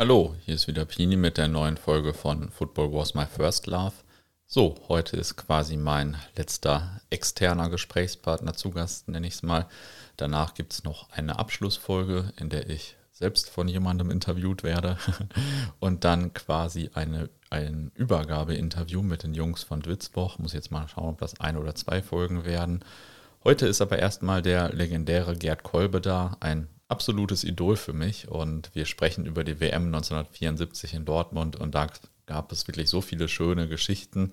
Hallo, hier ist wieder Pini mit der neuen Folge von Football Was My First Love. So, heute ist quasi mein letzter externer Gesprächspartner zu Gast, nenne ich es mal. Danach gibt es noch eine Abschlussfolge, in der ich selbst von jemandem interviewt werde und dann quasi eine, ein Übergabeinterview mit den Jungs von Dwitzboch. Muss jetzt mal schauen, ob das ein oder zwei Folgen werden. Heute ist aber erstmal der legendäre Gerd Kolbe da, ein absolutes Idol für mich und wir sprechen über die WM 1974 in Dortmund und da gab es wirklich so viele schöne Geschichten.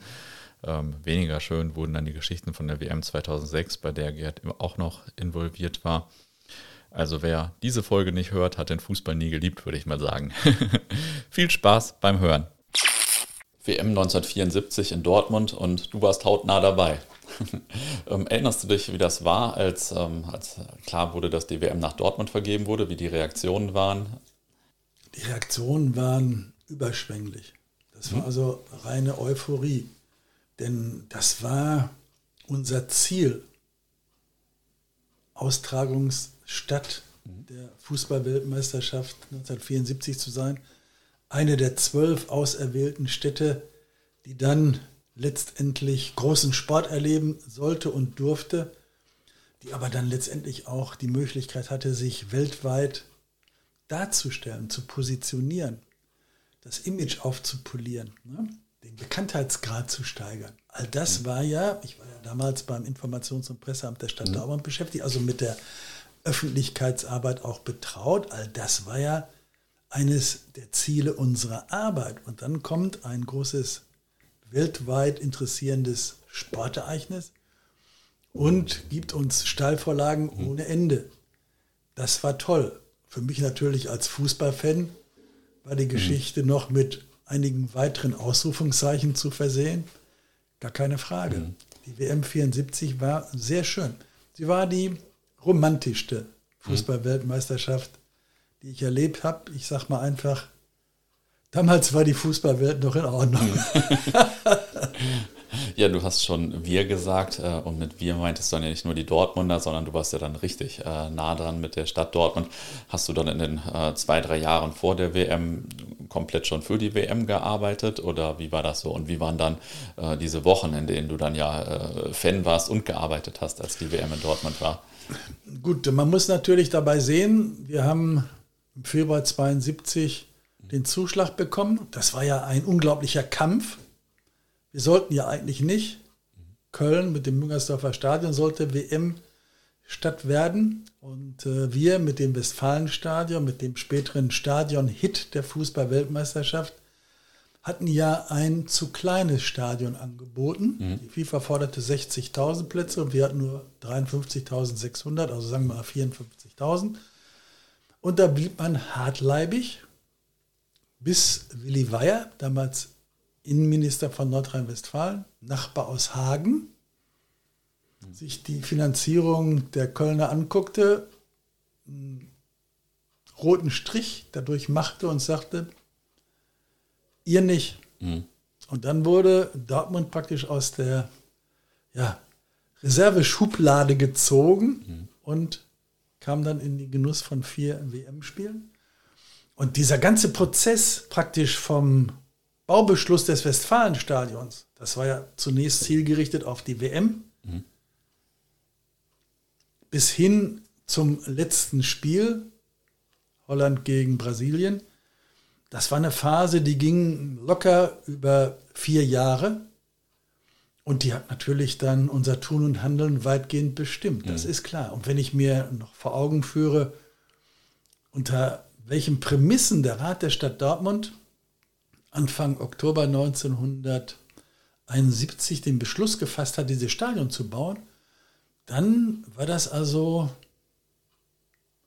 Ähm, weniger schön wurden dann die Geschichten von der WM 2006, bei der Gerd auch noch involviert war. Also wer diese Folge nicht hört, hat den Fußball nie geliebt, würde ich mal sagen. Viel Spaß beim Hören. WM 1974 in Dortmund und du warst hautnah dabei. ähm, erinnerst du dich, wie das war, als, ähm, als klar wurde, dass die WM nach Dortmund vergeben wurde, wie die Reaktionen waren? Die Reaktionen waren überschwänglich. Das war mhm. also reine Euphorie. Denn das war unser Ziel. Austragungsstadt mhm. der Fußballweltmeisterschaft 1974 zu sein. Eine der zwölf auserwählten Städte, die dann letztendlich großen Sport erleben sollte und durfte, die aber dann letztendlich auch die Möglichkeit hatte, sich weltweit darzustellen, zu positionieren, das Image aufzupolieren, ne? den Bekanntheitsgrad zu steigern. All das mhm. war ja, ich war ja damals beim Informations- und Presseamt der Stadt mhm. Dortmund beschäftigt, also mit der Öffentlichkeitsarbeit auch betraut. All das war ja eines der Ziele unserer Arbeit. Und dann kommt ein großes weltweit interessierendes Sportereignis und gibt uns Steilvorlagen mhm. ohne Ende. Das war toll. Für mich natürlich als Fußballfan war die mhm. Geschichte noch mit einigen weiteren Ausrufungszeichen zu versehen. Gar keine Frage. Mhm. Die WM 74 war sehr schön. Sie war die romantischste. Fußballweltmeisterschaft, die ich erlebt habe. Ich sage mal einfach, Damals war die Fußballwelt noch in Ordnung. ja, du hast schon wir gesagt äh, und mit wir meintest du dann ja nicht nur die Dortmunder, sondern du warst ja dann richtig äh, nah dran mit der Stadt Dortmund. Hast du dann in den äh, zwei, drei Jahren vor der WM komplett schon für die WM gearbeitet oder wie war das so? Und wie waren dann diese Wochen, in denen du dann ja Fan warst und gearbeitet hast, als die WM in Dortmund war? Gut, man muss natürlich dabei sehen, wir haben im Februar 72 den Zuschlag bekommen. Das war ja ein unglaublicher Kampf. Wir sollten ja eigentlich nicht. Köln mit dem Müngersdorfer Stadion sollte WM statt werden. Und äh, wir mit dem Westfalenstadion, mit dem späteren Stadion-Hit der Fußball-Weltmeisterschaft, hatten ja ein zu kleines Stadion angeboten. Mhm. Die FIFA forderte 60.000 Plätze und wir hatten nur 53.600, also sagen wir mal 54.000. Und da blieb man hartleibig bis Willi Weyer, damals Innenminister von Nordrhein-Westfalen, Nachbar aus Hagen, sich die Finanzierung der Kölner anguckte, einen roten Strich dadurch machte und sagte, ihr nicht. Mhm. Und dann wurde Dortmund praktisch aus der ja, Reserveschublade gezogen mhm. und kam dann in den Genuss von vier WM-Spielen. Und dieser ganze Prozess praktisch vom Baubeschluss des Westfalenstadions, das war ja zunächst zielgerichtet auf die WM, mhm. bis hin zum letzten Spiel, Holland gegen Brasilien. Das war eine Phase, die ging locker über vier Jahre. Und die hat natürlich dann unser Tun und Handeln weitgehend bestimmt. Das mhm. ist klar. Und wenn ich mir noch vor Augen führe, unter welchen Prämissen der Rat der Stadt Dortmund Anfang Oktober 1971 den Beschluss gefasst hat, dieses Stadion zu bauen, dann war das also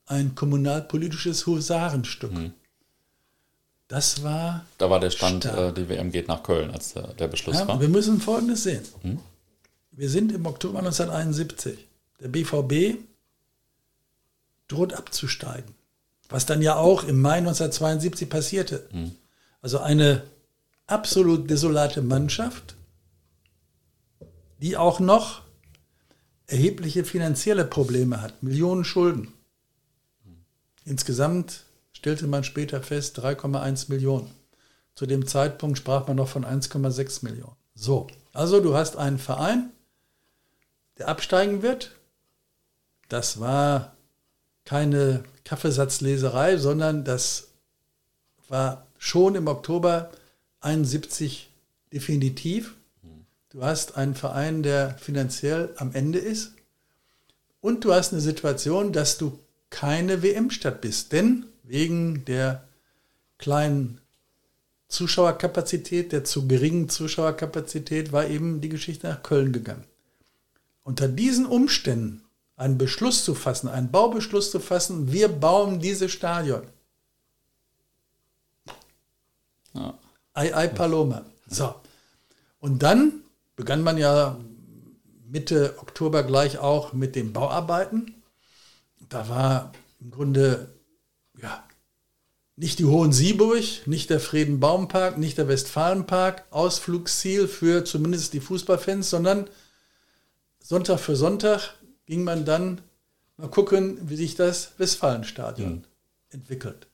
ein kommunalpolitisches Husarenstück. Mhm. Das war. Da war der Stand, äh, die WM geht nach Köln, als der, der Beschluss ja, war. Wir müssen Folgendes sehen. Mhm. Wir sind im Oktober 1971. Der BVB droht abzusteigen. Was dann ja auch im Mai 1972 passierte. Mhm. Also eine absolut desolate Mannschaft, die auch noch erhebliche finanzielle Probleme hat, Millionen Schulden. Insgesamt stellte man später fest 3,1 Millionen. Zu dem Zeitpunkt sprach man noch von 1,6 Millionen. So, also du hast einen Verein, der absteigen wird. Das war keine Kaffeesatzleserei, sondern das war schon im Oktober 71 definitiv. Du hast einen Verein, der finanziell am Ende ist. Und du hast eine Situation, dass du keine WM-Stadt bist. Denn wegen der kleinen Zuschauerkapazität, der zu geringen Zuschauerkapazität, war eben die Geschichte nach Köln gegangen. Unter diesen Umständen einen Beschluss zu fassen, einen Baubeschluss zu fassen, wir bauen dieses Stadion. Ja. Ei, ei, Paloma. So. Und dann begann man ja Mitte Oktober gleich auch mit den Bauarbeiten. Da war im Grunde ja, nicht die Hohen Sieburg, nicht der Friedenbaumpark, nicht der Westfalenpark Ausflugsziel für zumindest die Fußballfans, sondern Sonntag für Sonntag ging man dann mal gucken, wie sich das Westfalenstadion mhm. entwickelt.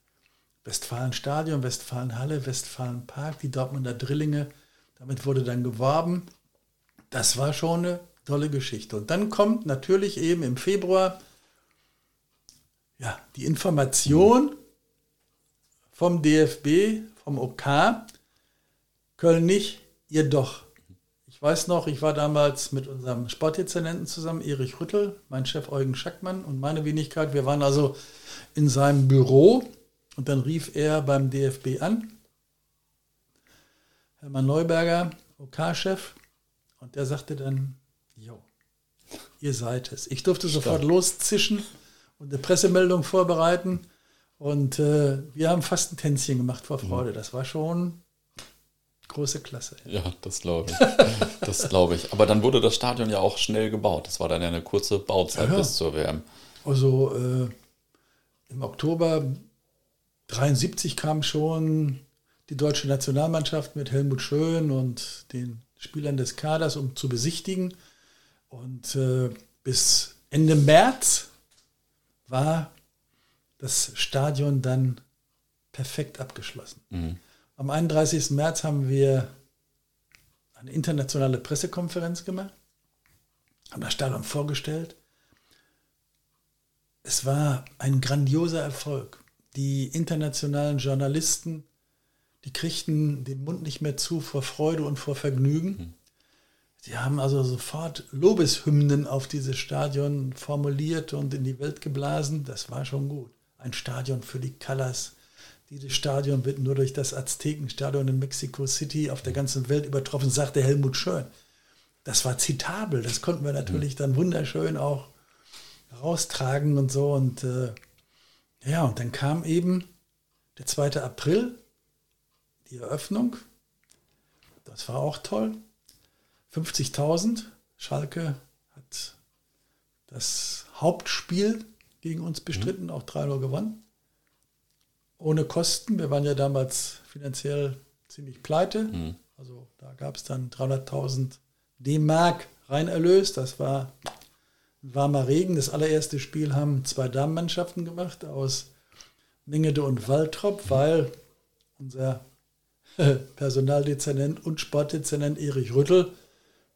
Westfalenstadion, Westfalenhalle, Westfalenpark, die Dortmunder Drillinge, damit wurde dann geworben. Das war schon eine tolle Geschichte. Und dann kommt natürlich eben im Februar ja, die Information vom DFB, vom OK, Köln nicht, ihr doch. Ich weiß noch, ich war damals mit unserem Sportdezernenten zusammen, Erich Rüttel, mein Chef Eugen Schackmann und meine Wenigkeit. Wir waren also in seinem Büro und dann rief er beim DFB an, Hermann Neuberger, OK-Chef, und der sagte dann, jo, ihr seid es. Ich durfte sofort Stark. loszischen und eine Pressemeldung vorbereiten. Und äh, wir haben fast ein Tänzchen gemacht vor Freude. Das war schon große Klasse. Ja, das glaube ich. Das glaube ich. Aber dann wurde das Stadion ja auch schnell gebaut. Das war dann ja eine kurze Bauzeit ja. bis zur WM. Also äh, im Oktober 73 kam schon die deutsche Nationalmannschaft mit Helmut Schön und den Spielern des Kaders, um zu besichtigen. Und äh, bis Ende März war das Stadion dann perfekt abgeschlossen. Mhm. Am 31. März haben wir eine internationale Pressekonferenz gemacht, haben das Stadion vorgestellt. Es war ein grandioser Erfolg. Die internationalen Journalisten die kriegten den Mund nicht mehr zu vor Freude und vor Vergnügen. Mhm. Sie haben also sofort Lobeshymnen auf dieses Stadion formuliert und in die Welt geblasen. Das war schon gut. Ein Stadion für die Colors. Dieses Stadion wird nur durch das Aztekenstadion in Mexico City auf der ganzen Welt übertroffen, sagte Helmut Schön. Das war zitabel. Das konnten wir natürlich dann wunderschön auch raustragen und so. Und äh, ja, und dann kam eben der 2. April die Eröffnung. Das war auch toll. 50.000. Schalke hat das Hauptspiel gegen uns bestritten, mhm. auch 3-0 gewonnen. Ohne Kosten. Wir waren ja damals finanziell ziemlich pleite. Mhm. Also da gab es dann 300.000 D-Mark Reinerlös. Das war ein warmer Regen. Das allererste Spiel haben zwei Damenmannschaften gemacht aus Mingede und Waltrop, mhm. weil unser Personaldezernent und Sportdezernent Erich Rüttel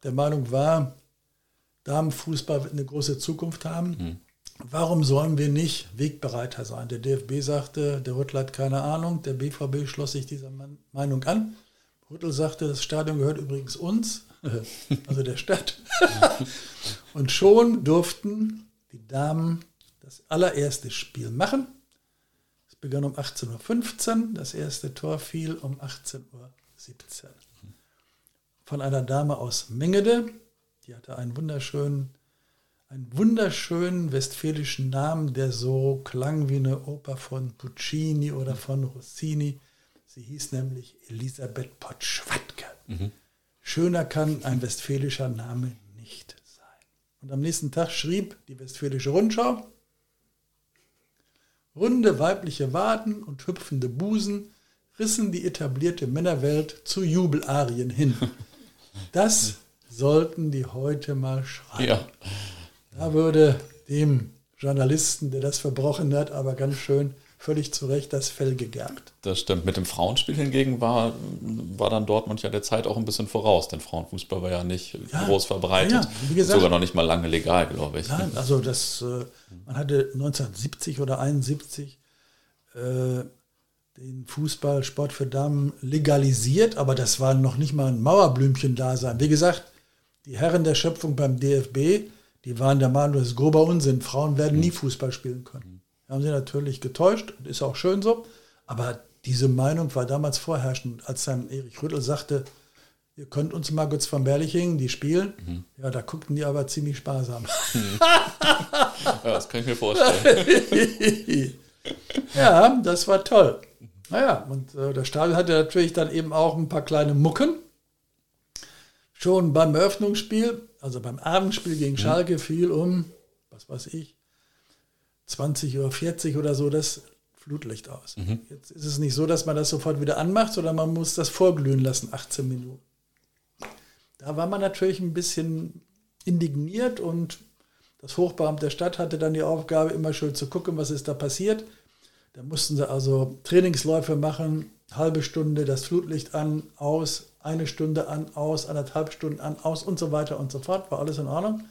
der Meinung war, Damenfußball wird eine große Zukunft haben. Mhm. Warum sollen wir nicht Wegbereiter sein? Der DFB sagte, der Rüttel hat keine Ahnung. Der BVB schloss sich dieser Meinung an. Rüttel sagte, das Stadion gehört übrigens uns, also der Stadt. und schon durften die Damen das allererste Spiel machen begann um 18.15 Uhr, das erste Tor fiel um 18.17 Uhr. Von einer Dame aus Mengede, die hatte einen wunderschönen, einen wunderschönen westfälischen Namen, der so klang wie eine Oper von Puccini oder von Rossini. Sie hieß nämlich Elisabeth Potschwatke. Mhm. Schöner kann ein westfälischer Name nicht sein. Und am nächsten Tag schrieb die Westfälische Rundschau, Runde weibliche Waden und hüpfende Busen rissen die etablierte Männerwelt zu Jubelarien hin. Das sollten die heute mal schreiben. Ja. Da würde dem Journalisten, der das verbrochen hat, aber ganz schön völlig zu Recht das Fell gegerbt. Das stimmt. Mit dem Frauenspiel hingegen war, war dann Dortmund ja der Zeit auch ein bisschen voraus, denn Frauenfußball war ja nicht ja, groß verbreitet. Ja, wie gesagt, sogar noch nicht mal lange legal, glaube ich. Nein, also das, äh, man hatte 1970 oder 71 äh, den Fußballsport für Damen legalisiert, aber das war noch nicht mal ein Mauerblümchen da sein. Wie gesagt, die Herren der Schöpfung beim DFB, die waren der Meinung, das ist grober Unsinn. Frauen werden nie Fußball spielen können. Da haben sie natürlich getäuscht, ist auch schön so, aber diese Meinung war damals vorherrschend, als dann Erich Rüttel sagte, ihr könnt uns mal kurz von Berlichingen, die spielen. Mhm. Ja, da guckten die aber ziemlich sparsam. Mhm. ja, das kann ich mir vorstellen. ja, das war toll. Naja, und äh, der Stadion hatte natürlich dann eben auch ein paar kleine Mucken. Schon beim Eröffnungsspiel, also beim Abendspiel gegen mhm. Schalke, fiel um, was weiß ich, 20.40 Uhr oder so das Flutlicht aus. Mhm. Jetzt ist es nicht so, dass man das sofort wieder anmacht, sondern man muss das vorglühen lassen, 18 Minuten. Da war man natürlich ein bisschen indigniert und das Hochbeamt der Stadt hatte dann die Aufgabe, immer schön zu gucken, was ist da passiert. Da mussten sie also Trainingsläufe machen, halbe Stunde das Flutlicht an, aus, eine Stunde an, aus, anderthalb Stunden an, aus und so weiter und so fort. War alles in Ordnung.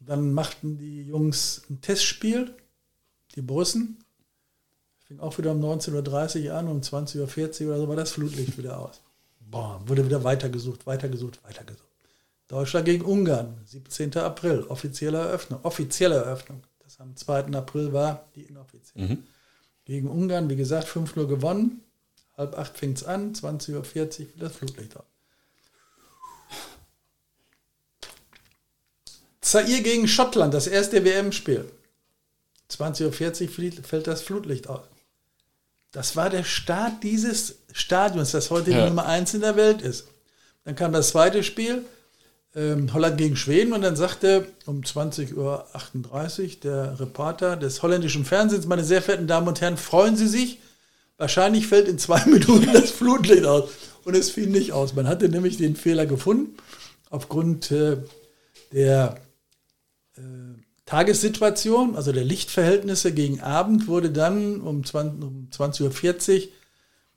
Dann machten die Jungs ein Testspiel, die Borussen. Fing auch wieder um 19.30 Uhr an, um 20.40 Uhr oder so war das Flutlicht wieder aus. Boah, wurde wieder weitergesucht, weitergesucht, weitergesucht. Deutschland gegen Ungarn, 17. April, offizielle Eröffnung. Offizielle Eröffnung. Das am 2. April war die inoffizielle. Mhm gegen Ungarn, wie gesagt, 5-0 gewonnen. Halb acht fängt es an, 20.40 Uhr wieder das Flutlicht auf. Zaire gegen Schottland, das erste WM-Spiel. 20.40 Uhr fällt das Flutlicht aus. Das war der Start dieses Stadions, das heute ja. die Nummer 1 in der Welt ist. Dann kam das zweite Spiel, ähm, Holland gegen Schweden und dann sagte um 20.38 Uhr der Reporter des holländischen Fernsehens, meine sehr verehrten Damen und Herren, freuen Sie sich, wahrscheinlich fällt in zwei Minuten das Flutlicht aus. Und es fiel nicht aus. Man hatte nämlich den Fehler gefunden. Aufgrund äh, der äh, Tagessituation, also der Lichtverhältnisse gegen Abend, wurde dann um 20.40 um 20 Uhr,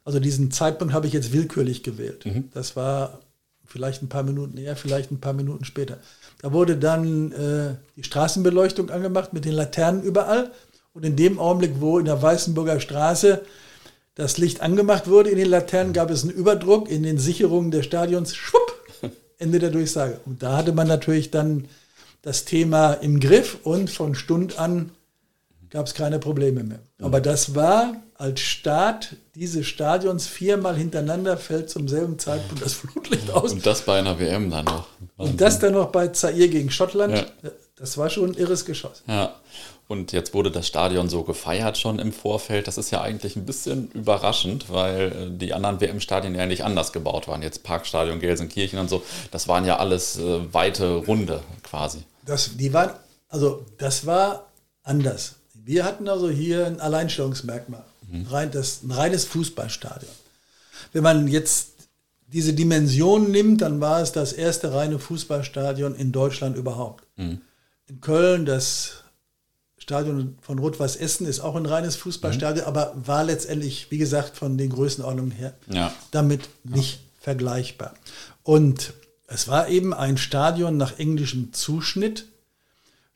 also diesen Zeitpunkt habe ich jetzt willkürlich gewählt. Mhm. Das war vielleicht ein paar Minuten eher, vielleicht ein paar Minuten später. Da wurde dann äh, die Straßenbeleuchtung angemacht mit den Laternen überall. Und in dem Augenblick, wo in der Weißenburger Straße das Licht angemacht wurde in den Laternen, gab es einen Überdruck in den Sicherungen des Stadions. Schwupp, Ende der Durchsage. Und da hatte man natürlich dann das Thema im Griff und von Stund an gab es keine Probleme mehr. Aber das war als Start dieses Stadions viermal hintereinander fällt zum selben Zeitpunkt das Flutlicht aus. Und das bei einer WM dann noch. Und das dann noch bei Zaire gegen Schottland. Ja. Das war schon ein irres Geschoss. Ja. Und jetzt wurde das Stadion so gefeiert schon im Vorfeld. Das ist ja eigentlich ein bisschen überraschend, weil äh, die anderen WM-Stadien ja nicht anders gebaut waren. Jetzt Parkstadion Gelsenkirchen und so. Das waren ja alles äh, weite Runde quasi. Das, die waren, also das war anders. Wir hatten also hier ein Alleinstellungsmerkmal. Mhm. Rein, das, ein reines Fußballstadion. Wenn man jetzt diese Dimension nimmt, dann war es das erste reine Fußballstadion in Deutschland überhaupt. Mhm. In Köln, das Stadion von Rot-Weiß Essen ist auch ein reines Fußballstadion, mhm. aber war letztendlich, wie gesagt, von den Größenordnungen her ja. damit nicht ja. vergleichbar. Und es war eben ein Stadion nach englischem Zuschnitt.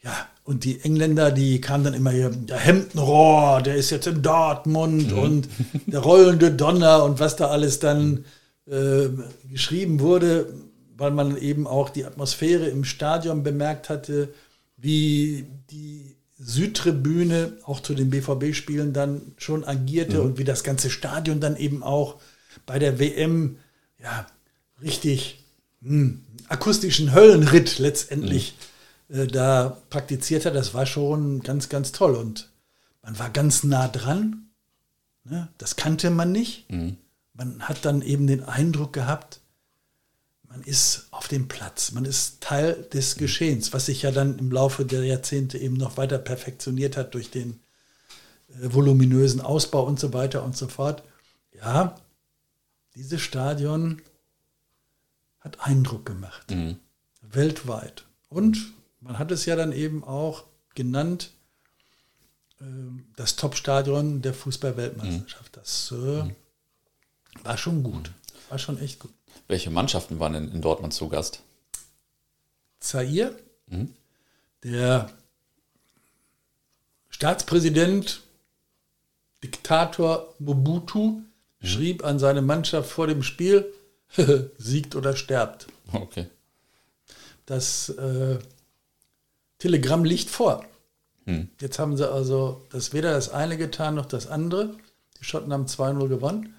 Ja, und die Engländer, die kamen dann immer hier, der Hemdenrohr, der ist jetzt in Dortmund mhm. und der rollende Donner und was da alles dann äh, geschrieben wurde, weil man eben auch die Atmosphäre im Stadion bemerkt hatte, wie die Südtribüne auch zu den BVB-Spielen dann schon agierte mhm. und wie das ganze Stadion dann eben auch bei der WM ja richtig mh, hm, akustischen Höllenritt letztendlich mhm äh, da praktiziert hat, das war schon ganz, ganz toll. Und man war ganz nah dran. Ne? Das kannte man nicht. Mhm. Man hat dann eben den Eindruck gehabt, man ist auf dem Platz, man ist Teil des mhm. Geschehens, was sich ja dann im Laufe der Jahrzehnte eben noch weiter perfektioniert hat durch den äh, voluminösen Ausbau und so weiter und so fort. Ja, dieses Stadion hat Eindruck gemacht. Mhm. Weltweit. Und man hat es ja dann eben auch genannt, ähm, das Top-Stadion der Fußball-Weltmeisterschaft. Das äh, war schon gut. War schon echt gut. Welche Mannschaften waren denn in Dortmund zu Gast? Zaire, mhm. der Staatspräsident, Diktator Mobutu, mhm. schrieb an seine Mannschaft vor dem Spiel, siegt oder sterbt. Okay. Das äh, Telegramm liegt vor. Hm. Jetzt haben sie also das weder das eine getan noch das andere. Die Schotten haben 2-0 gewonnen.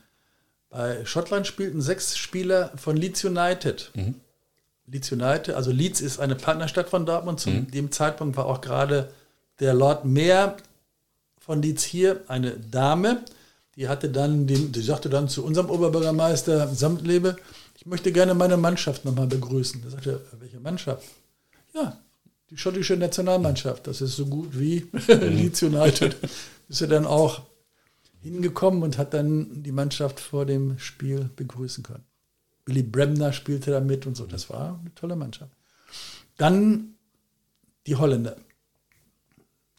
Bei Schottland spielten sechs Spieler von Leeds United. Mhm. Leeds United, also Leeds ist eine Partnerstadt von Dortmund. Zu mhm. dem Zeitpunkt war auch gerade der Lord Mayor von Leeds hier, eine Dame. Die hatte dann, den, die sagte dann zu unserem Oberbürgermeister Samtlebe, ich möchte gerne meine Mannschaft nochmal begrüßen. Da sagte er, welche Mannschaft? Ja, die schottische Nationalmannschaft. Das ist so gut wie Leeds United. Ist er dann auch hingekommen und hat dann die Mannschaft vor dem Spiel begrüßen können. Billy Bremner spielte da mit und so. Das war eine tolle Mannschaft. Dann die Holländer.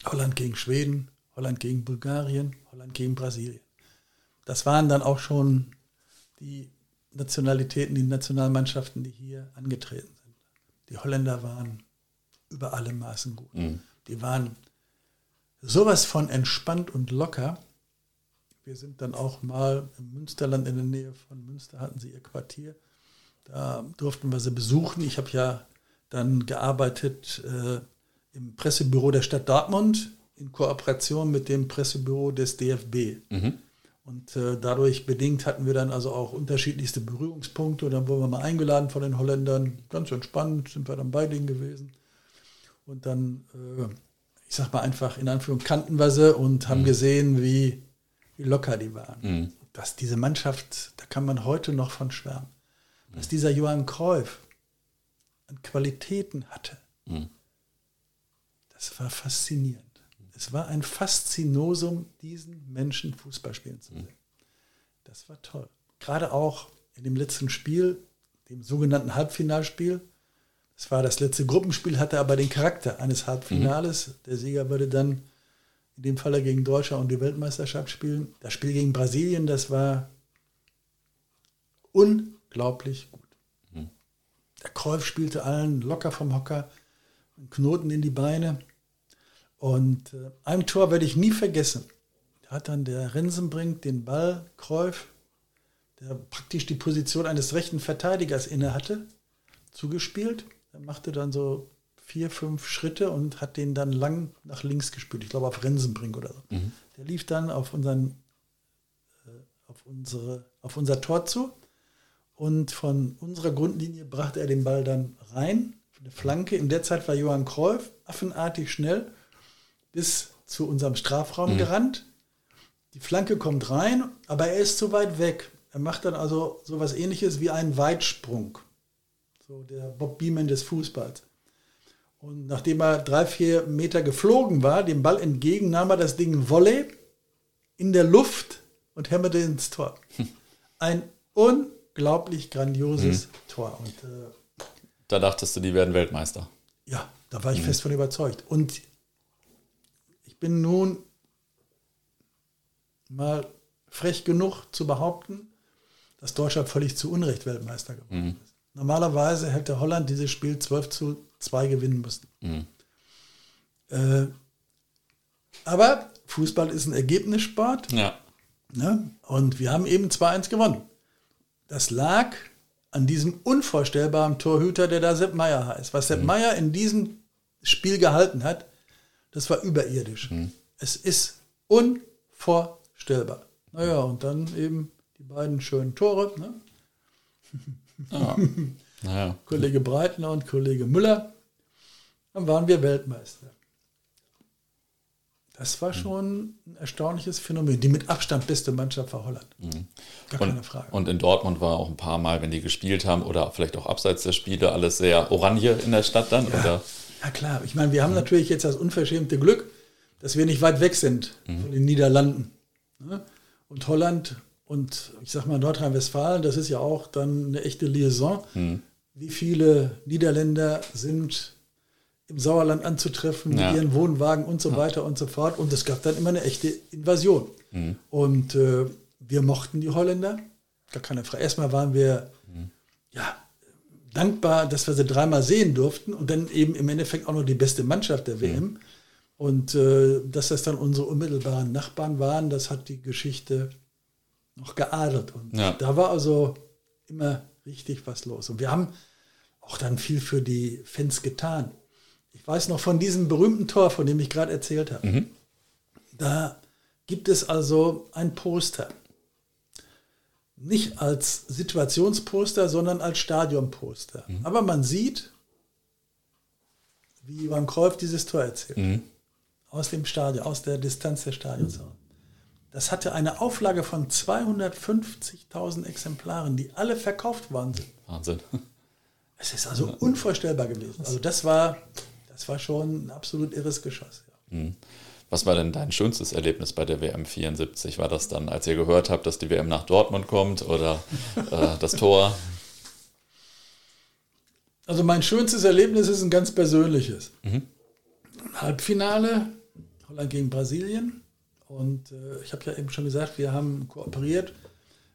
Holland gegen Schweden, Holland gegen Bulgarien, Holland gegen Brasilien. Das waren dann auch schon die Nationalitäten, die Nationalmannschaften, die hier angetreten sind. Die Holländer waren über alle Maßen gut. Mhm. Die waren sowas von entspannt und locker. Wir sind dann auch mal im Münsterland in der Nähe von Münster, hatten sie ihr Quartier. Da durften wir sie besuchen. Ich habe ja dann gearbeitet äh, im Pressebüro der Stadt Dortmund in Kooperation mit dem Pressebüro des DFB. Mhm. Und äh, dadurch bedingt hatten wir dann also auch unterschiedlichste Berührungspunkte. Und dann wurden wir mal eingeladen von den Holländern. Ganz entspannt sind wir dann bei denen gewesen. Und dann, äh, ich sag mal einfach, in Anführung kannten wir sie und haben mhm. gesehen, wie, wie locker die waren. Mhm. Dass diese Mannschaft, da kann man heute noch von schwärmen. Dass mhm. dieser Johann Cruyff an Qualitäten hatte. Mhm. Das war faszinierend. Es war ein Faszinosum, diesen Menschen Fußball spielen zu mhm. sehen. Das war toll. Gerade auch in dem letzten Spiel, dem sogenannten Halbfinalspiel, es war das letzte Gruppenspiel, hatte aber den Charakter eines Halbfinales. Mhm. Der Sieger würde dann in dem Falle gegen Deutschland und die Weltmeisterschaft spielen. Das Spiel gegen Brasilien, das war unglaublich gut. Mhm. Der Kreuf spielte allen locker vom Hocker, Knoten in die Beine. Und äh, ein Tor werde ich nie vergessen. Da hat dann der Rensenbrink den Ball, Kreuf, der praktisch die Position eines rechten Verteidigers inne hatte, zugespielt. Er machte dann so vier, fünf Schritte und hat den dann lang nach links gespielt. Ich glaube auf Rensenbrink oder so. Mhm. Der lief dann auf, unseren, äh, auf, unsere, auf unser Tor zu und von unserer Grundlinie brachte er den Ball dann rein, eine Flanke. In der Zeit war Johann Kreuf affenartig schnell bis zu unserem Strafraum mhm. gerannt. Die Flanke kommt rein, aber er ist zu weit weg. Er macht dann also so etwas ähnliches wie einen Weitsprung so der Bob Beeman des Fußballs. Und nachdem er drei, vier Meter geflogen war, dem Ball entgegen, nahm er das Ding Volley in der Luft und hämmerte ins Tor. Ein unglaublich grandioses mhm. Tor. Und, äh, da dachtest du, die werden Weltmeister. Ja, da war ich mhm. fest von überzeugt. Und ich bin nun mal frech genug zu behaupten, dass Deutschland völlig zu Unrecht Weltmeister geworden mhm. ist. Normalerweise hätte Holland dieses Spiel 12 zu 2 gewinnen müssen. Mhm. Äh, aber Fußball ist ein Ergebnissport. Ja. Ne? Und wir haben eben 2-1 gewonnen. Das lag an diesem unvorstellbaren Torhüter, der da Sepp Meier heißt. Was Sepp mhm. Meier in diesem Spiel gehalten hat, das war überirdisch. Mhm. Es ist unvorstellbar. Naja, und dann eben die beiden schönen Tore. Ne? Ja. Naja. Kollege Breitner und Kollege Müller. Dann waren wir Weltmeister. Das war schon ein erstaunliches Phänomen. Die mit Abstand beste Mannschaft war Holland. Mhm. Gar und, keine Frage. Und in Dortmund war auch ein paar Mal, wenn die gespielt haben oder vielleicht auch abseits der Spiele, alles sehr orange in der Stadt dann? Ja, oder? ja klar. Ich meine, wir haben mhm. natürlich jetzt das unverschämte Glück, dass wir nicht weit weg sind mhm. von den Niederlanden. Ne? Und Holland und ich sag mal, Nordrhein-Westfalen, das ist ja auch dann eine echte Liaison. Mhm. Wie viele Niederländer sind im Sauerland anzutreffen, Ja. mit ihren Wohnwagen und so weiter und so fort. Und es gab dann immer eine echte Invasion. Und äh, wir mochten die Holländer, gar keine Frage. Erstmal waren wir ja, dankbar, dass wir sie dreimal sehen durften und dann eben im Endeffekt auch noch die beste Mannschaft der WM. Und äh, dass das dann unsere unmittelbaren Nachbarn waren, das hat die Geschichte noch geadelt. Und Ja. da war also immer richtig was los. Und wir haben auch dann viel für die Fans getan. Ich weiß noch von diesem berühmten Tor, von dem ich gerade erzählt habe. Da gibt es also ein Poster. Nicht als Situationsposter, sondern als Stadionposter. Aber man sieht, wie Johann Cruyff dieses Tor erzählt. Aus dem Stadion, aus der Distanz des Stadions. Das hatte eine Auflage von 250.000 Exemplaren, die alle verkauft sind. Wahnsinn. Es ist also unvorstellbar gewesen. Also das war, das war schon ein absolut irres Geschoss. Ja. Was war denn dein schönstes Erlebnis bei der WM 74? War das dann, als ihr gehört habt, dass die WM nach Dortmund kommt oder äh, das Tor? Also mein schönstes Erlebnis ist ein ganz persönliches. Halbfinale, Holland gegen Brasilien. Und äh, ich habe ja eben schon gesagt, wir haben kooperiert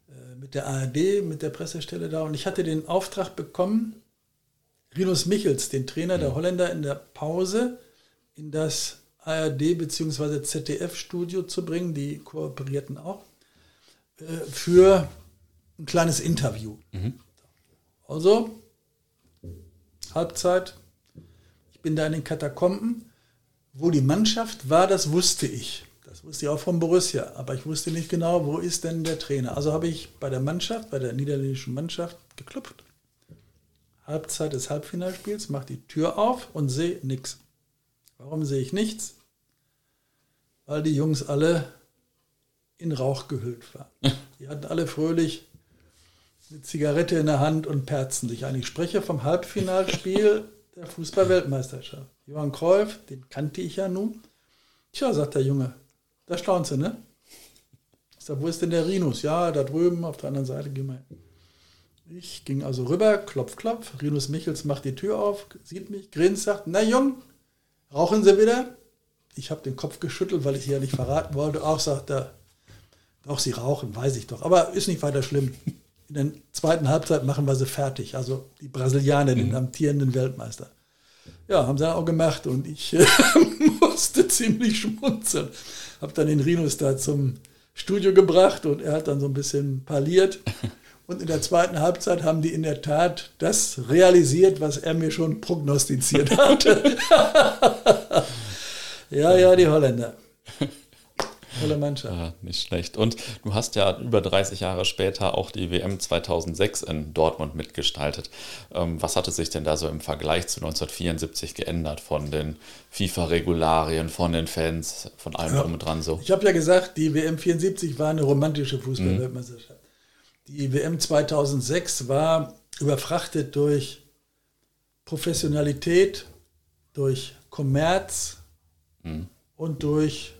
äh, mit der ARD, mit der Pressestelle da. Und ich hatte den Auftrag bekommen, Rinus Michels, den Trainer der Holländer, in der Pause in das ARD bzw. ZDF-Studio zu bringen. Die kooperierten auch. Äh, für ein kleines Interview. Also, Halbzeit. Ich bin da in den Katakomben. Wo die Mannschaft war, das wusste ich. Das wusste ich auch von Borussia. Aber ich wusste nicht genau, wo ist denn der Trainer. Also habe ich bei der Mannschaft, bei der niederländischen Mannschaft geklopft. Halbzeit des Halbfinalspiels, mache die Tür auf und sehe nichts. Warum sehe ich nichts? Weil die Jungs alle in Rauch gehüllt waren. Die hatten alle fröhlich eine Zigarette in der Hand und perzen sich ein. Ich spreche vom Halbfinalspiel der Fußball-Weltmeisterschaft. Johann Cruyff, den kannte ich ja nun. Tja, sagt der Junge, da staunst du, ne? Ich sag, wo ist denn der Rinus? Ja, da drüben auf der anderen Seite, geh mal hin. Ich ging also rüber, klopf, klopf. Rinus Michels macht die Tür auf, sieht mich, grinst, sagt, na Jung, rauchen Sie wieder? Ich habe den Kopf geschüttelt, weil ich sie ja nicht verraten wollte. Auch sagt er, doch, sie rauchen, weiß ich doch. Aber ist nicht weiter schlimm. In der zweiten Halbzeit machen wir sie fertig. Also die Brasilianer, den amtierenden Weltmeister. Ja, haben sie auch gemacht und ich äh, musste ziemlich schmunzeln. Habe dann den Rinus da zum Studio gebracht und er hat dann so ein bisschen parliert. Und in der zweiten Halbzeit haben die in der Tat das realisiert, was er mir schon prognostiziert hatte. ja, ja, die Holländer. Tolle Mannschaft. Ja, nicht schlecht. Und du hast ja über 30 Jahre später auch die WM 2006 in Dortmund mitgestaltet. Ähm, was hatte sich denn da so im Vergleich zu 1974 geändert von den FIFA-Regularien, von den Fans, von allem drum und dran so? Ich habe ja gesagt, die WM 74 war eine romantische Fußball-Weltmeisterschaft. Die WM 2006 war überfrachtet durch Professionalität, durch Kommerz und durch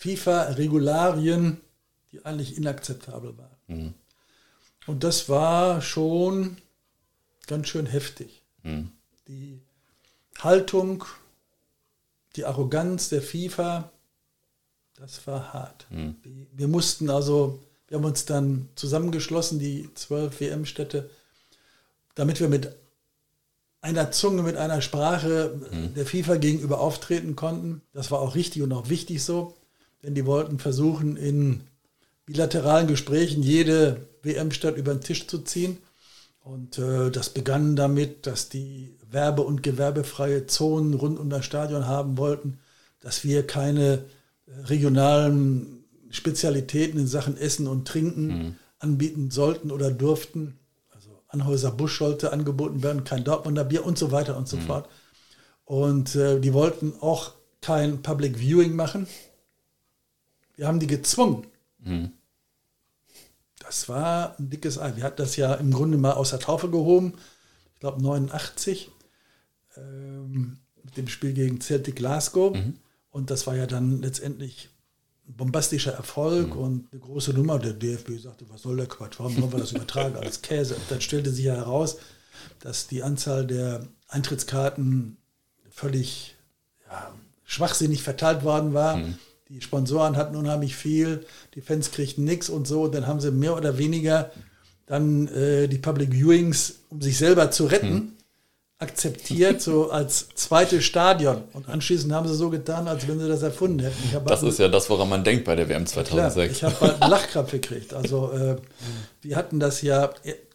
FIFA-Regularien, die eigentlich inakzeptabel waren. Und das war schon ganz schön heftig. Die Haltung, die Arroganz der FIFA, das war hart. Die, wir mussten also, wir haben uns dann zusammengeschlossen, die zwölf WM-Städte, damit wir mit einer Zunge, mit einer Sprache der FIFA gegenüber auftreten konnten. Das war auch richtig und auch wichtig so, denn die wollten versuchen, in bilateralen Gesprächen jede WM-Stadt über den Tisch zu ziehen. Und äh, das begann damit, dass die werbe- und gewerbefreie Zonen rund um das Stadion haben wollten, dass wir keine äh, regionalen Spezialitäten in Sachen Essen und Trinken anbieten sollten oder durften. Also Anhäuser Busch sollte angeboten werden, kein Dortmunder Bier und so weiter und so fort. Und äh, die wollten auch kein Public Viewing machen. Wir haben die gezwungen. Das war ein dickes Ei. Wir hatten das ja im Grunde mal aus der Taufe gehoben. Ich glaube 89 ähm, mit dem Spiel gegen Celtic Glasgow. Und das war ja dann letztendlich ein bombastischer Erfolg und eine große Nummer. Der DFB sagte, was soll der Quatsch? Warum wollen wir das übertragen als Käse? Und dann stellte sich ja heraus, dass die Anzahl der Eintrittskarten völlig ja, schwachsinnig verteilt worden war. Mhm. Die Sponsoren hatten unheimlich viel, die Fans kriegten nichts und so. Und dann haben sie mehr oder weniger dann äh, die Public Viewings, um sich selber zu retten, mhm. akzeptiert, so als zweites Stadion. Und anschließend haben sie so getan, als wenn sie das erfunden hätten. das ist ja das, woran man denkt bei der WM 2006. Klar, ich habe halt einen Lachkrampf gekriegt. Also äh, wir hatten das ja,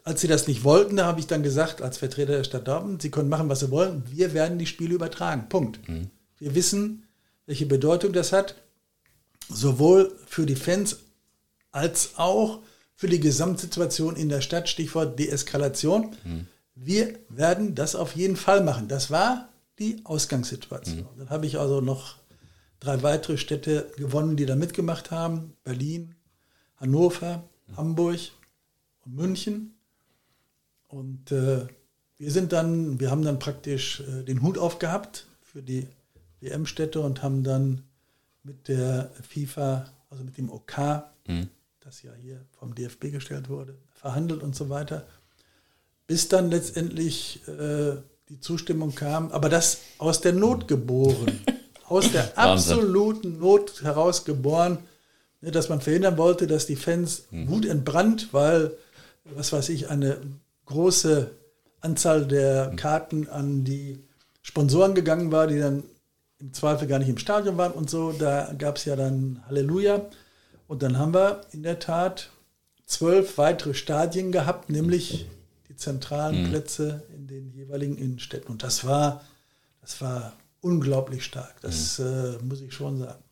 als sie das nicht wollten, da habe ich dann gesagt, als Vertreter der Stadt Dortmund, sie können machen, was sie wollen, wir werden die Spiele übertragen. Punkt. Mhm. Wir wissen, welche Bedeutung das hat sowohl für die Fans als auch für die Gesamtsituation in der Stadt, Stichwort Deeskalation. Mhm. Wir werden das auf jeden Fall machen. Das war die Ausgangssituation. Mhm. Dann habe ich also noch drei weitere Städte gewonnen, die da mitgemacht haben. Berlin, Hannover, mhm. Hamburg und München. Und äh, wir sind dann, wir haben dann praktisch äh, den Hut aufgehabt für die WM-Städte und haben dann mit der FIFA, also mit dem OK, mhm. das ja hier vom DFB gestellt wurde, verhandelt und so weiter, bis dann letztendlich äh, die Zustimmung kam, aber das aus der Not geboren, aus der absoluten Not heraus geboren, ne, dass man verhindern wollte, dass die Fans mhm. Wut entbrannt, weil, was weiß ich, eine große Anzahl der mhm. Karten an die Sponsoren gegangen war, die dann im Zweifel gar nicht im Stadion waren und so. Da gab es ja dann Halleluja. Und dann haben wir in der Tat zwölf weitere Stadien gehabt, nämlich die zentralen mhm. Plätze in den jeweiligen Innenstädten. Und das war, das war unglaublich stark. Das mhm. äh, muss ich schon sagen.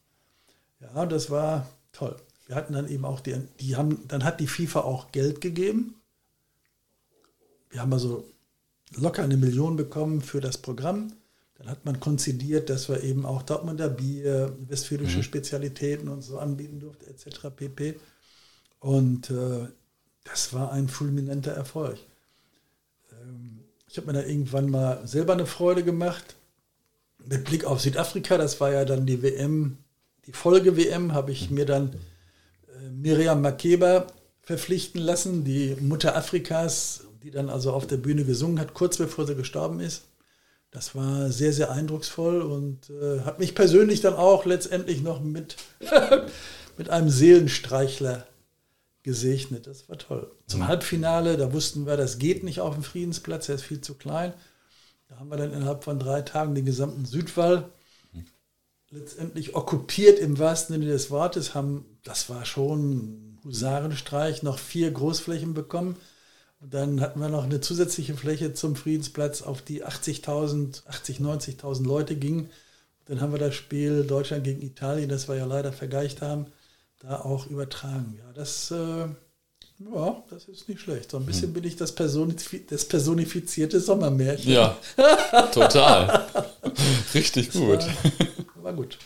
Ja, das war toll. Wir hatten dann eben auch die, die haben, dann hat die FIFA auch Geld gegeben. Wir haben also locker eine Million bekommen für das Programm. Dann hat man konzidiert, dass wir eben auch Dortmunder Bier, westfälische mhm. Spezialitäten und so anbieten durften, etc. pp. Und äh, das war ein fulminanter Erfolg. Ähm, ich habe mir da irgendwann mal selber eine Freude gemacht. Mit Blick auf Südafrika, das war ja dann die WM, die Folge-WM, habe ich mir dann äh, Miriam Makeba verpflichten lassen, die Mutter Afrikas, die dann also auf der Bühne gesungen hat, kurz bevor sie gestorben ist. Das war sehr, sehr eindrucksvoll und äh, hat mich persönlich dann auch letztendlich noch mit, mit einem Seelenstreichler gesegnet. Das war toll. Zum mhm. Halbfinale, da wussten wir, das geht nicht auf dem Friedensplatz, der ist viel zu klein. Da haben wir dann innerhalb von drei Tagen den gesamten Südwall letztendlich okkupiert im wahrsten Sinne des Wortes, haben, das war schon ein Husarenstreich, noch vier Großflächen bekommen. Und dann hatten wir noch eine zusätzliche Fläche zum Friedensplatz, auf die 80.000, 80, 90.000 Leute gingen. Dann haben wir das Spiel Deutschland gegen Italien, das wir ja leider vergleicht haben, da auch übertragen. Ja, das, äh, ja, das ist nicht schlecht. So ein bisschen hm. bin ich das, Personif das personifizierte Sommermärchen. Ja, total. Richtig gut. War gut.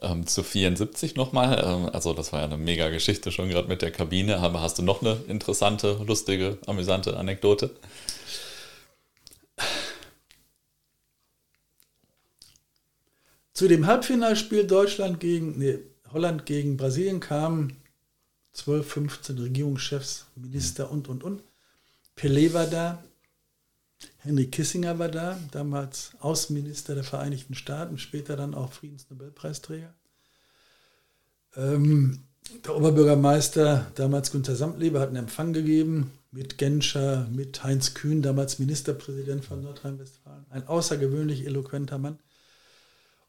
Ja. Ähm, zu 74 nochmal, ähm, also das war ja eine mega Geschichte schon gerade mit der Kabine, aber hast du noch eine interessante, lustige, amüsante Anekdote? Zu dem Halbfinalspiel Deutschland gegen, nee, Holland gegen Brasilien kamen 12, 15 Regierungschefs, Minister und, und, und. Pelé war da, Henry Kissinger war da, damals Außenminister der Vereinigten Staaten, später dann auch Friedensnobelpreisträger. Ähm, der Oberbürgermeister, damals Günter Samtleber, hat einen Empfang gegeben mit Genscher, mit Heinz Kühn, damals Ministerpräsident von Nordrhein-Westfalen. Ein außergewöhnlich eloquenter Mann.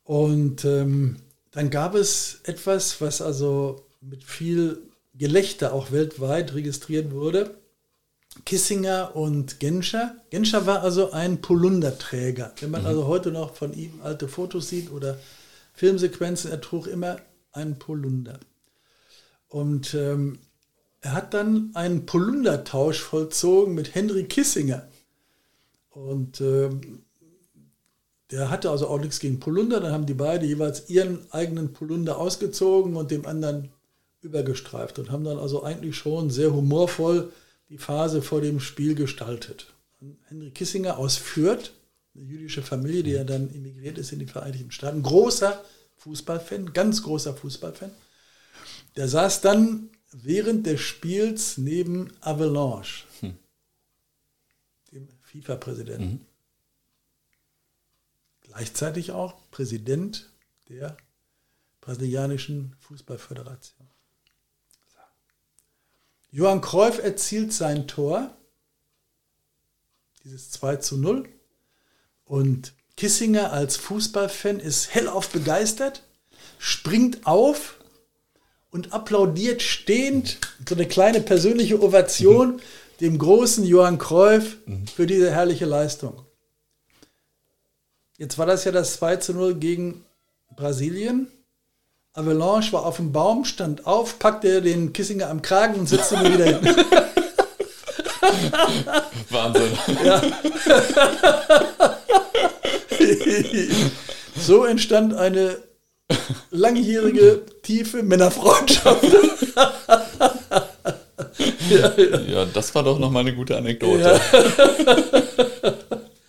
Und ähm, dann gab es etwas, was also mit viel Gelächter auch weltweit registriert wurde. Kissinger und Genscher. Genscher war also ein Polunderträger. Wenn man mhm. also heute noch von ihm alte Fotos sieht oder Filmsequenzen, er trug immer einen Polunder. Und ähm, er hat dann einen Polundertausch vollzogen mit Henry Kissinger. Und ähm, der hatte also auch nichts gegen Polunder. Dann haben die beiden jeweils ihren eigenen Polunder ausgezogen und dem anderen übergestreift und haben dann also eigentlich schon sehr humorvoll die Phase vor dem Spiel gestaltet. Henry Kissinger aus Fürth, eine jüdische Familie, die ja dann emigriert ist in die Vereinigten Staaten, großer Fußballfan, ganz großer Fußballfan, der saß dann während des Spiels neben Avalanche, hm. dem FIFA-Präsidenten. Mhm. gleichzeitig auch Präsident der brasilianischen Fußballföderation. Johann Cruyff erzielt sein Tor, dieses 2 zu 0. Und Kissinger als Fußballfan ist hellauf begeistert, springt auf und applaudiert stehend so eine kleine persönliche Ovation mhm. dem großen Johann Cruyff mhm. für diese herrliche Leistung. Jetzt war das ja das 2 zu 0 gegen Brasilien. Avalanche war auf dem Baum, stand auf, packte den Kissinger am Kragen und setzte ihn wieder hin. Wahnsinn. Ja. so entstand eine langjährige, tiefe Männerfreundschaft. ja, ja. ja, das war doch nochmal eine gute Anekdote.